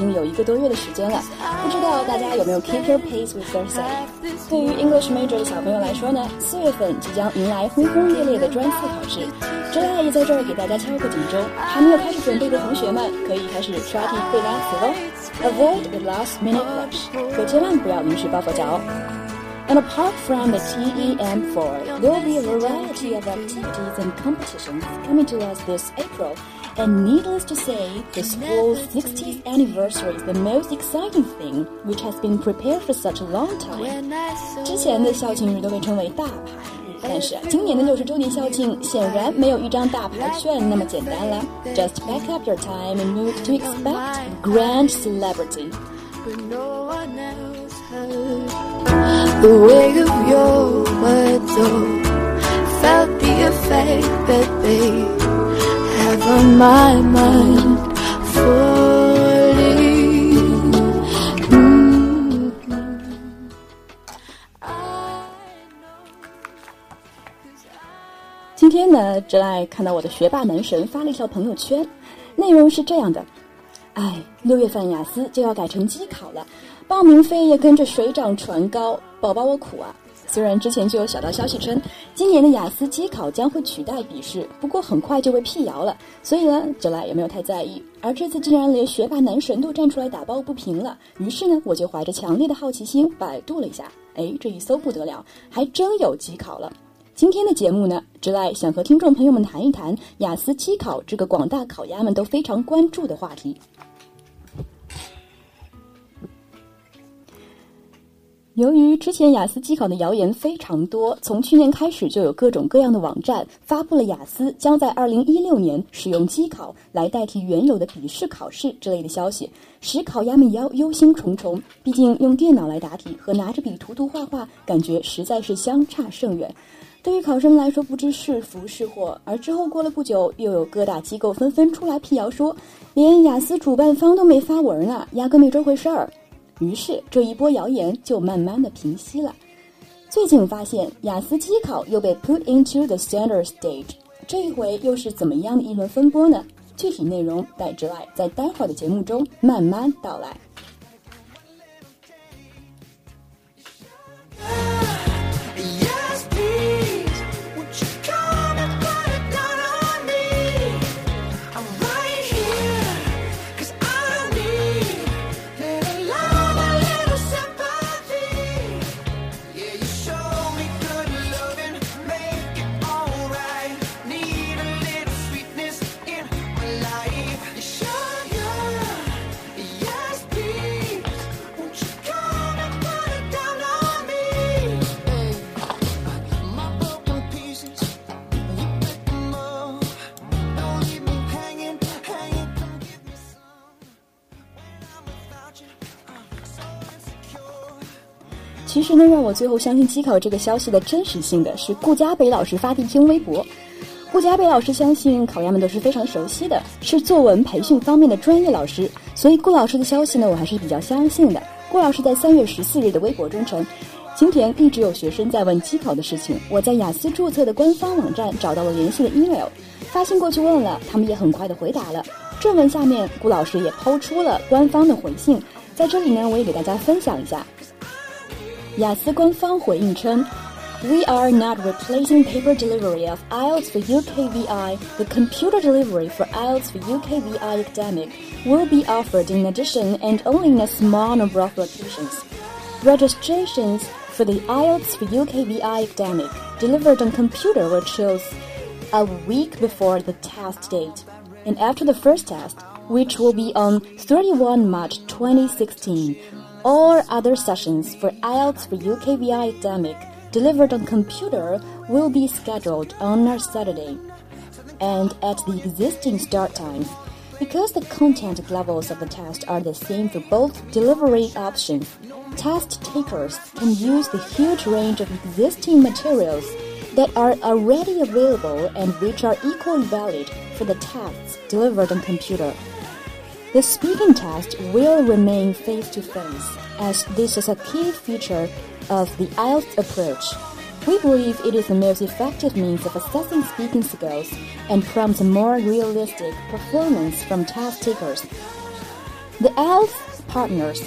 经有一个多月的时间了，不知道大家有没有 keep your pace with their study？对于 English major 的小朋友来说呢，四月份即将迎来轰轰烈烈的专四考试。周大爷在这儿给大家敲个警钟，还没有开始准备的同学们可以开始刷题背单词喽。Avoid the last minute rush，可千万不要临时抱佛脚哦。And apart from the TEM4, there will be a variety of activities and competitions coming to us this April. And needless to say, the school's 60th anniversary is the most exciting thing, which has been prepared for such a long time. When I saw 之前的校庆日都被称为大牌日，但是今年的六十周年校庆显然没有一张大牌券那么简单了。Just back up your time and move to expect grand celebrity. but no one else heard the weight of your words or felt the effect that My mind fully. Mm. I 今天呢，真爱看到我的学霸男神发了一条朋友圈，内容是这样的：哎，六月份雅思就要改成机考了，报名费也跟着水涨船高，宝宝我苦啊！虽然之前就有小道消息称，今年的雅思机考将会取代笔试，不过很快就被辟谣了，所以呢，真爱也没有太在意。而这次竟然连学霸男神都站出来打抱不平了，于是呢，我就怀着强烈的好奇心百度了一下，哎，这一搜不得了，还真有机考了。今天的节目呢，之爱想和听众朋友们谈一谈雅思机考这个广大考鸭们都非常关注的话题。由于之前雅思机考的谣言非常多，从去年开始就有各种各样的网站发布了雅思将在二零一六年使用机考来代替原有的笔试考试之类的消息，使考鸭们忧忧心忡忡。毕竟用电脑来答题和拿着笔涂涂画画，感觉实在是相差甚远。对于考生来说，不知是福是祸。而之后过了不久，又有各大机构纷纷出来辟谣说，连雅思主办方都没发文呢，压根没这回事儿。于是这一波谣言就慢慢的平息了。最近发现雅思机考又被 put into the standard stage，这一回又是怎么样的一轮风波呢？具体内容待之外在待会儿的节目中慢慢道来。其实呢，让我最后相信机考这个消息的真实性的是顾佳北老师发的一篇微博。顾佳北老师相信考鸭们都是非常熟悉的，是作文培训方面的专业老师，所以顾老师的消息呢，我还是比较相信的。顾老师在三月十四日的微博中称，今天一直有学生在问机考的事情，我在雅思注册的官方网站找到了联系的 email，发信过去问了，他们也很快的回答了。正文下面，顾老师也抛出了官方的回信，在这里呢，我也给大家分享一下。雅思官方回应称，We are not replacing paper delivery of IELTS for UKVI. The computer delivery for IELTS for UKVI academic will be offered in addition and only in a small number of locations. Registrations for the IELTS for UKVI academic delivered on computer were chosen a week before the test date, and after the first test, which will be on 31 March 2016. All other sessions for IELTS for UKVI academic delivered on computer will be scheduled on a Saturday. And at the existing start times, Because the content levels of the test are the same for both delivery options, test takers can use the huge range of existing materials that are already available and which are equally valid for the tests delivered on computer. The speaking test will remain face to face, as this is a key feature of the IELTS approach. We believe it is the most effective means of assessing speaking skills and prompts a more realistic performance from test takers. The IELTS partners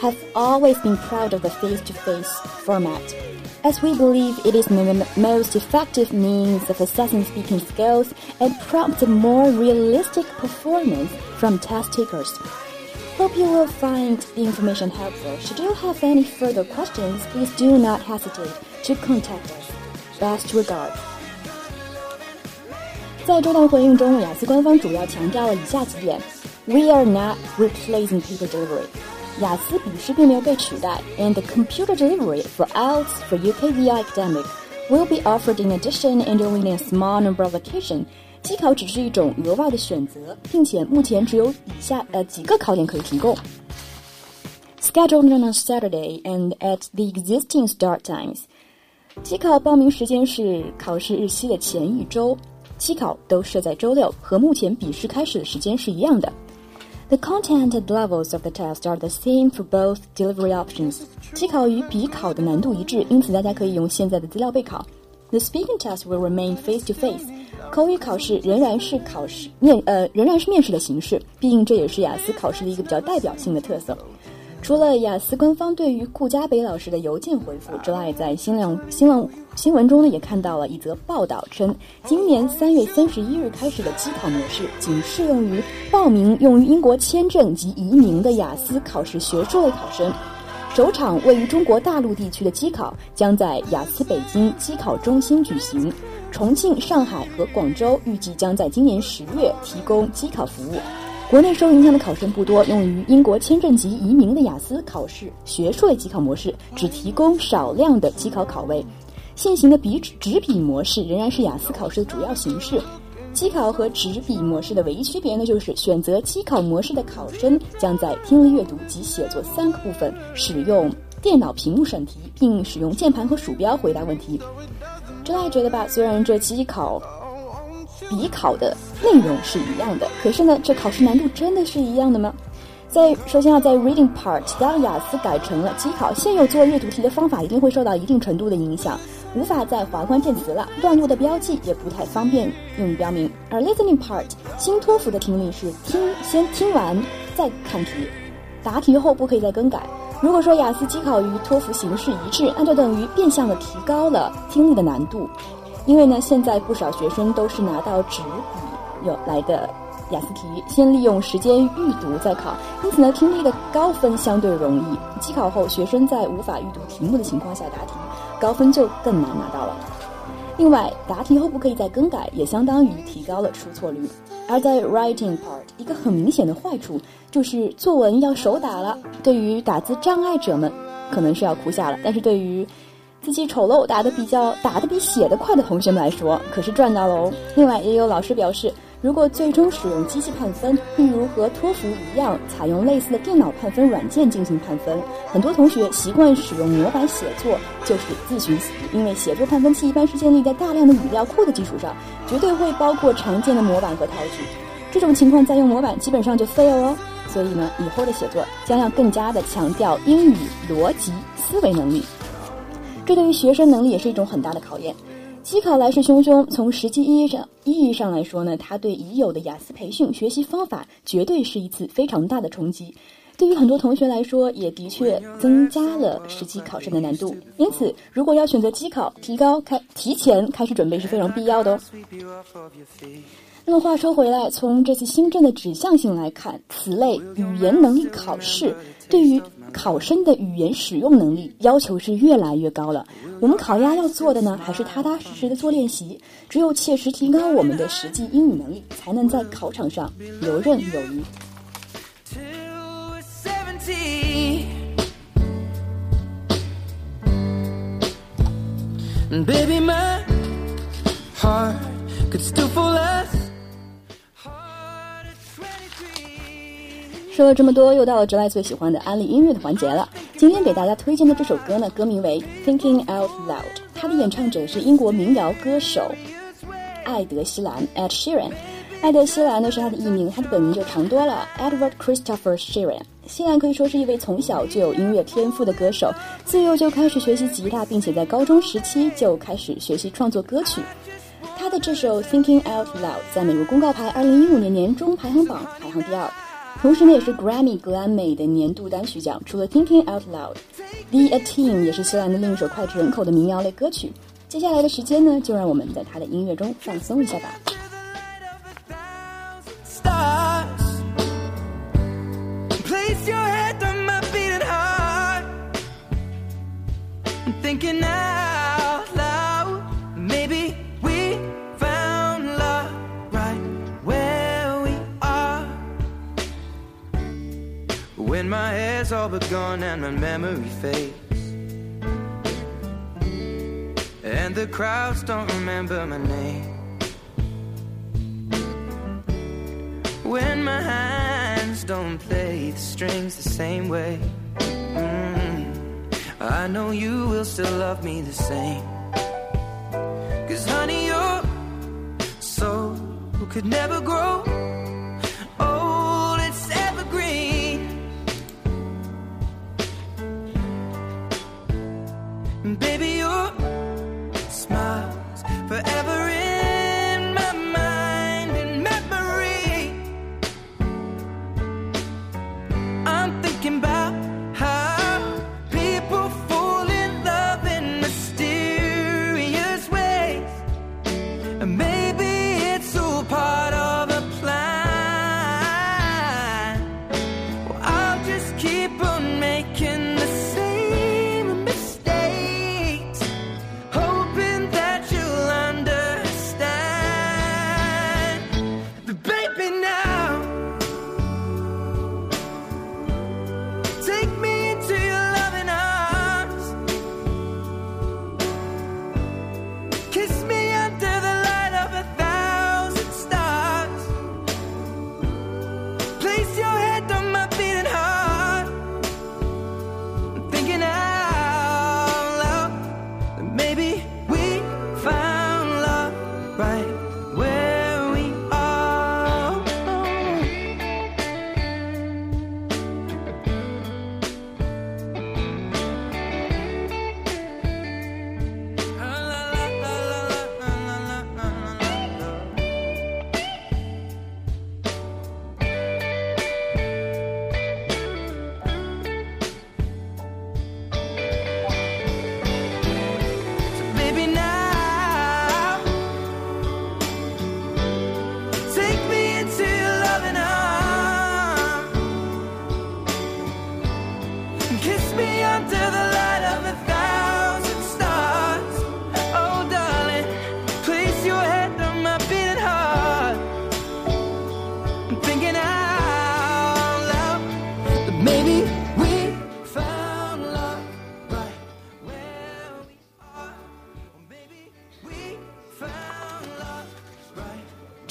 have always been proud of the face to face format, as we believe it is the m- most effective means of assessing speaking skills and prompts a more realistic performance from test takers. Hope you will find the information helpful. Should you have any further questions, please do not hesitate to contact us. Best regards. 在这段回应中，雅思官方主要强调了以下几点：We are not replacing paper delivery。 雅思笔试并没有被取代，and the computer delivery for IELTS for UKVI academic will be offered in addition and only in a small number of occasions。机考只是一种额外的选择，并且目前只有以下呃几个考点可以提供。Scheduled on a Saturday and at the existing start times。机考报名时间是考试日期的前一周，期考都设在周六，和目前笔试开始的时间是一样的。 The content and levels of the test are the same for both delivery options。机考与笔考的难度一致，因此大家可以用现在的资料备考。The speaking test will remain face to face。口语考试仍然是考试面呃仍然是面试的形式，毕竟这也是雅思考试的一个比较代表性的特色。 除了雅思官方对于顾嘉北老师的邮件回复，之外，在新浪新浪新闻中呢，也看到了一则报道称，今年三月三十一日开始的机考模式仅适用于报名用于英国签证及移民的雅思考试学术类考生。首场位于中国大陆地区的机考将在雅思北京机考中心举行，重庆、上海和广州预计将在今年十月提供机考服务。国内受影响的考生不多，用于英国签证及移民的雅思考试学术类机考模式只提供少量的机考考位。现行的笔纸笔模式仍然是雅思考试的主要形式。机考和纸笔模式的唯一区别呢，就是选择机考模式的考生将在听力、阅读及写作三个部分使用电脑屏幕审题，并使用键盘和鼠标回答问题。真爱觉得吧，虽然这机考、笔考的内容是一样的，可是呢，这考试难度真的是一样的吗？在首先要在 reading part，当雅思改成了机考，现有做阅读题的方法一定会受到一定程度的影响，无法再划关键词了，段落的标记也不太方便用于标明。而 listening part，新托福的听力是听先听完再看题，答题后不可以再更改。如果说雅思机考与托福形式一致，那就等于变相的提高了听力的难度。因为呢，现在不少学生都是拿到纸笔有来的雅思题，先利用时间预读再考，因此呢，听力的高分相对容易。机考后，学生在无法预读题目的情况下答题，高分就更难拿到了。另外，答题后不可以再更改，也相当于提高了出错率。而在 writing part，一个很明显的坏处就是作文要手打了，对于打字障碍者们可能是要哭笑了，但是对于字迹丑陋、打的比较打的比写的快的同学们来说，可是赚到了哦。另外，也有老师表示，如果最终使用机器判分，例如和托福一样，采用类似的电脑判分软件进行判分，很多同学习惯使用模板写作，就是自寻死路。因为写作判分器一般是建立在大量的语料库的基础上，绝对会包括常见的模板和套句。这种情况再用模板基本上就 fail 哦。所以呢，以后的写作将要更加的强调英语逻辑思维能力。这对于学生能力也是一种很大的考验。机考来势汹汹，从实际意义上意义上来说呢，它对已有的雅思培训学习方法绝对是一次非常大的冲击。对于很多同学来说，也的确增加了实际考试的难度。因此，如果要选择机考，提高开提前开始准备是非常必要的哦。那么话说回来，从这次新政的指向性来看，此类语言能力考试对于考生的语言使用能力要求是越来越高了。我们考鸭要做的呢，还是踏踏实实的做练习。只有切实提高我们的实际英语能力，才能在考场上游刃有余。Till we're 70. And baby, my heart could still fall less. 说了这么多，又到了直来最喜欢的安利音乐的环节了。今天给大家推荐的这首歌呢，歌名为《Thinking Out Loud》，它的演唱者是英国民谣歌手艾德希兰 （Ed Sheeran）。艾德希兰呢是他的艺名，他的本名就长多了 Edward Christopher Sheeran。希兰可以说是一位从小就有音乐天赋的歌手，自幼就开始学习吉他，并且在高中时期就开始学习创作歌曲。他的这首《Thinking Out Loud》在美国公告牌2015年年中排行榜排行第二。同时呢，也是 Grammy 格莱美的年度单曲奖。除了 Thinking Out Loud，The A Team 也是希兰的另一首脍炙人口的民谣类歌曲。接下来的时间呢，就让我们在他的音乐中放松一下吧。Your head on my beating heart. I'm thinking out loud. Maybe we found love right where we are. When my hair's all but gone and my memory fades. And the crowds don't remember my name. when my hands don't play the strings the same way. Mm, I know you will still love me the same. Cause honey, your soul could never grow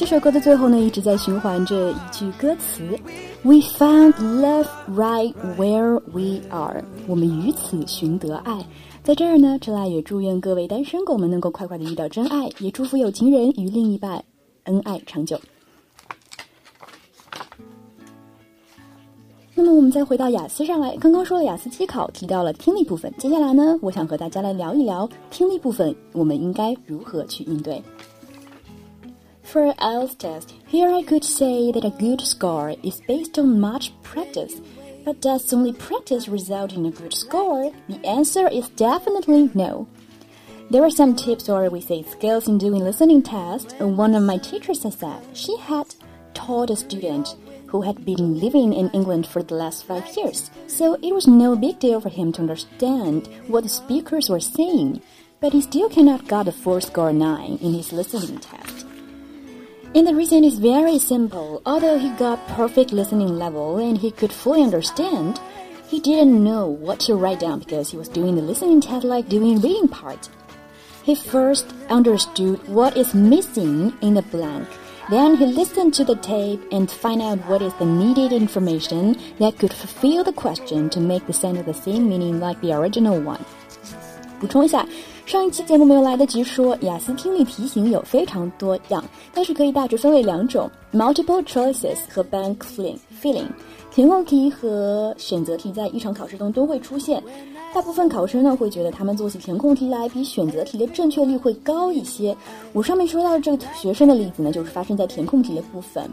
这首歌的最后呢，一直在循环着一句歌词：“We found love right where we are。”我们于此寻得爱。在这儿呢，陈爱也祝愿各位单身狗们能够快快的遇到真爱，也祝福有情人与另一半恩爱长久。那么我们再回到雅思上来，刚刚说了雅思机考提到了听力部分，接下来呢，我想和大家来聊一聊听力部分，我们应该如何去应对。For IELTS test, here I could say that a good score is based on much practice. But does only practice result in a good score? The answer is definitely no. There are some tips or we say skills in doing listening tests. One of my teachers said she had taught a student who had been living in England for the last five years, so it was no big deal for him to understand what the speakers were saying. But he still cannot got a full score 9 in his listening test. And the reason is very simple. Although he got perfect listening level and he could fully understand, he didn't know what to write down because he was doing the listening test like doing reading part. He first understood what is missing in the blank Then he listened to the tape and find out what is the needed information that could fulfill the question to make the sentence the same meaning like the original one. 补充一下， 上一期节目没有来得及说，雅思听力题型有非常多样，但是可以大致分为两种：multiple choices 和 bank filling filling。填空题和选择题在日常考试中都会出现，大部分考生呢会觉得他们做起填空题来比选择题的正确率会高一些。我上面说到的这个学生的例子呢，就是发生在填空题的部分。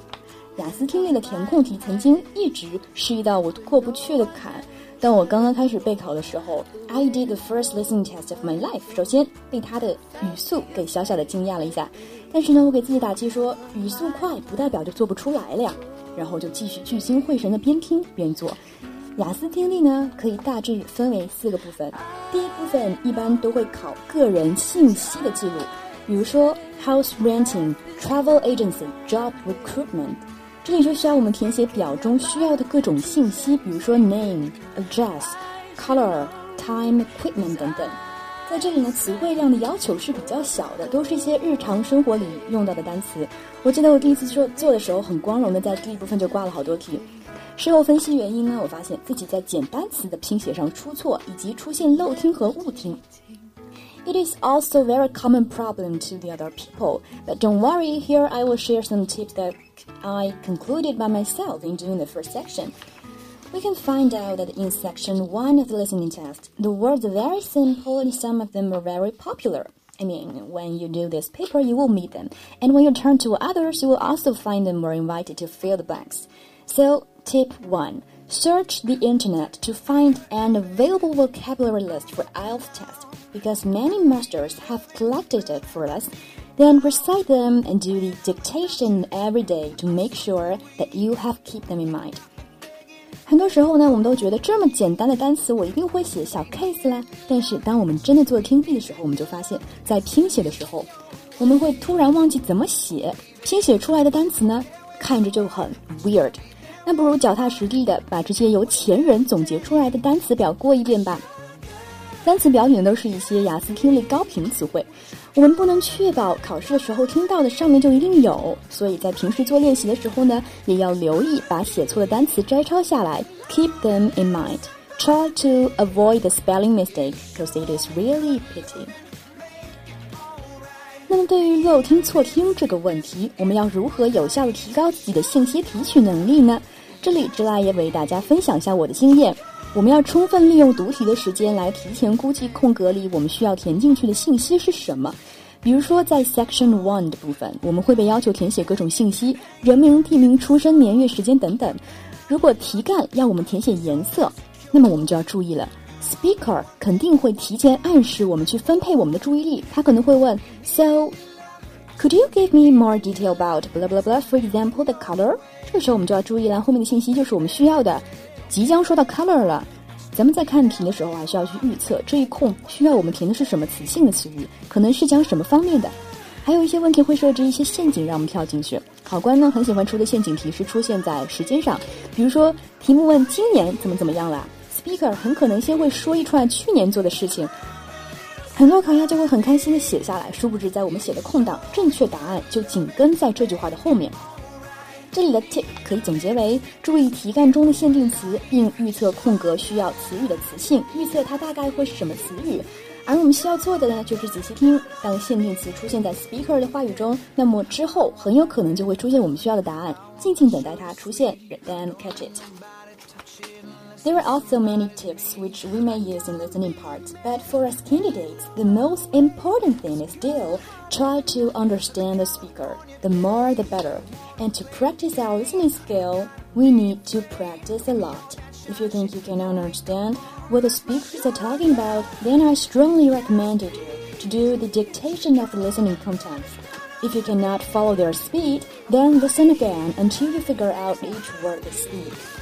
雅思听力的填空题曾经一直是一道我过不去的坎。当我刚刚开始备考的时候，I did the first listening test of my life。首先被他的语速给小小的惊讶了一下，但是呢，我给自己打气说，语速快不代表就做不出来了呀。然后就继续聚精会神的边听边做。雅思听力呢，可以大致分为四个部分。第一部分一般都会考个人信息的记录，比如说 house renting、travel agency、job recruitment。这里就需要我们填写表中需要的各种信息，比如说 name、address、color、time、equipment 等等。在这里呢，词汇量的要求是比较小的，都是一些日常生活里用到的单词。我记得我第一次做做的时候，很光荣的在第一部分就挂了好多题。事后分析原因呢，我发现自己在简单词的拼写上出错，以及出现漏听和误听。It is also a very common problem to the other people, but don't worry, here I will share some tips that I concluded by myself in doing the first section. We can find out that in section 1 of the listening test, the words are very simple and some of them are very popular. I mean, when you do this paper, you will meet them, and when you turn to others, you will also find them or invited to fill the blanks. So, tip 1 Search the internet to find an available vocabulary list for IELTS test because many masters have collected it for us. Then recite them and do the dictation every day to make sure that you have keep them in mind. 很多时候呢，我们都觉得这么简单的单词我一定会写小 case 啦。但是当我们真的做听力的时候，我们就发现，在拼写的时候，我们会突然忘记怎么写，拼写出来的单词呢，看着就很 weird。 那不如脚踏实地的把这些由前人总结出来的单词表过一遍吧。单词表里都是一些雅思听力高频词汇，我们不能确保考试的时候听到的上面就一定有，所以在平时做练习的时候呢，也要留意把写错的单词摘抄下来，keep them in mind. Try to avoid the spelling mistake because it is really pity. 那么对于漏听错听这个问题，我们要如何有效的提高自己的信息提取能力呢？这里知拉也为大家分享一下我的经验。我们要充分利用读题的时间来提前估计空格里我们需要填进去的信息是什么。比如说，在 Section One 的部分，我们会被要求填写各种信息，人名、地名、出生年月、时间等等。如果题干要我们填写颜色，那么我们就要注意了。Speaker 肯定会提前暗示我们去分配我们的注意力，他可能会问：So could you give me more detail about blah blah blah? For example, the color。这个时候我们就要注意了，后面的信息就是我们需要的。即将说到 color 了，咱们在看题的时候啊需要去预测这一空需要我们填的是什么词性的词语，可能是讲什么方面的。还有一些问题会设置一些陷阱让我们跳进去。考官呢很喜欢出的陷阱题是出现在时间上，比如说题目问今年怎么怎么样了，speaker 很可能先会说一串去年做的事情，很多考研就会很开心的写下来，殊不知在我们写的空档，正确答案就紧跟在这句话的后面。这里的 tip 可以总结为：注意题干中的限定词，并预测空格需要词语的词性，预测它大概会是什么词语。而我们需要做的呢，就是仔细听。当限定词出现在 speaker 的话语中，那么之后很有可能就会出现我们需要的答案。静静等待它出现，then catch it。There are also many tips which we may use in listening parts, but for us candidates, the most important thing is still try to understand the speaker. The more the better. And to practice our listening skill, we need to practice a lot. If you think you can understand what the speakers are talking about, then I strongly recommend you to do the dictation of the listening contents. If you cannot follow their speed, then listen again until you figure out each word they speak.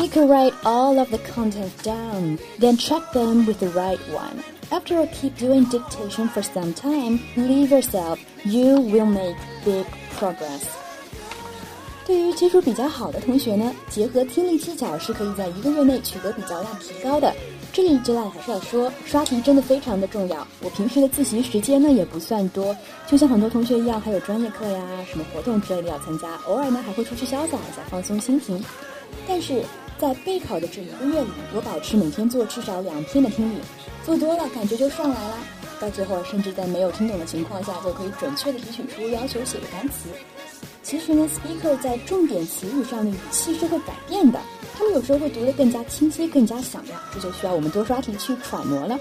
You can write all of the content down, then check them with the right one. After you keep doing dictation for some time, believe yourself, you will make big progress. 对于基础比较好的同学呢，结合听力技巧是可以在一个月内取得比较大提高的。这里 j 兰还是要说，刷题真的非常的重要。我平时的自习时间呢也不算多，就像很多同学一样，还有专业课呀、什么活动之类的要参加，偶尔呢还会出去潇洒一下，放松心情。但是在备考的这一个月里，我保持每天做至少两篇的听力，做多了感觉就上来了，到最后甚至在没有听懂的情况下，就可以准确的提取出要求写的单词。其实呢，speaker 在重点词语上的语气是会改变的，他们有时候会读得更加清晰、更加响亮，这就需要我们多刷题去揣摩了。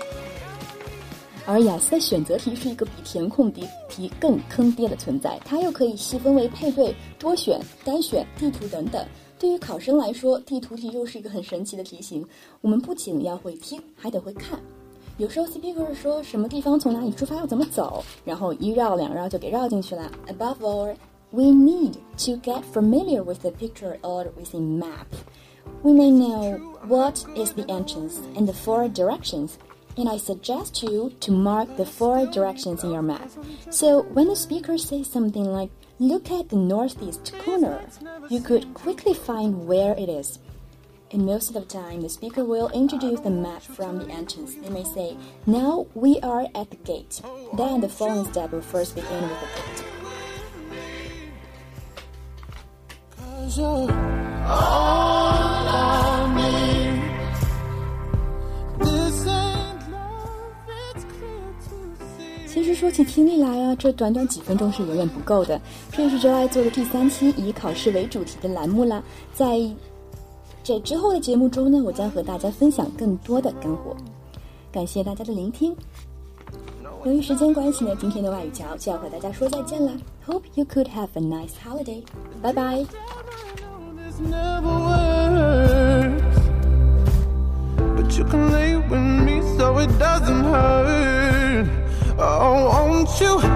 而雅思的选择题是一个比填空题题更坑爹的存在，它又可以细分为配对、多选、单选、地图等等。对于考生来说，地图题又是一个很神奇的题型。我们不仅要会听，还得会看。有时候 speaker 说什么地方从哪里出发要怎么走，然后一绕两绕就给绕进去了。Above all, we need to get familiar with the picture or with a map. We may know what is the entrance and the four directions, and I suggest you to mark the four directions in your map. So when the speaker says something like, look at the northeast corner, you could quickly find where it is. And most of the time, the speaker will introduce the map from the entrance. They may say, Now we are at the gate. Then the following step will first begin with the gate. Cause 说起听力来啊，这短短几分钟是远远不够的。这也是 Joy 做的第三期以考试为主题的栏目啦。在这之后的节目中呢，我将和大家分享更多的干货。感谢大家的聆听。由于时间关系呢，今天的外语桥就要和大家说再见了。Hope you could have a nice holiday. 拜拜。Oh, won't you?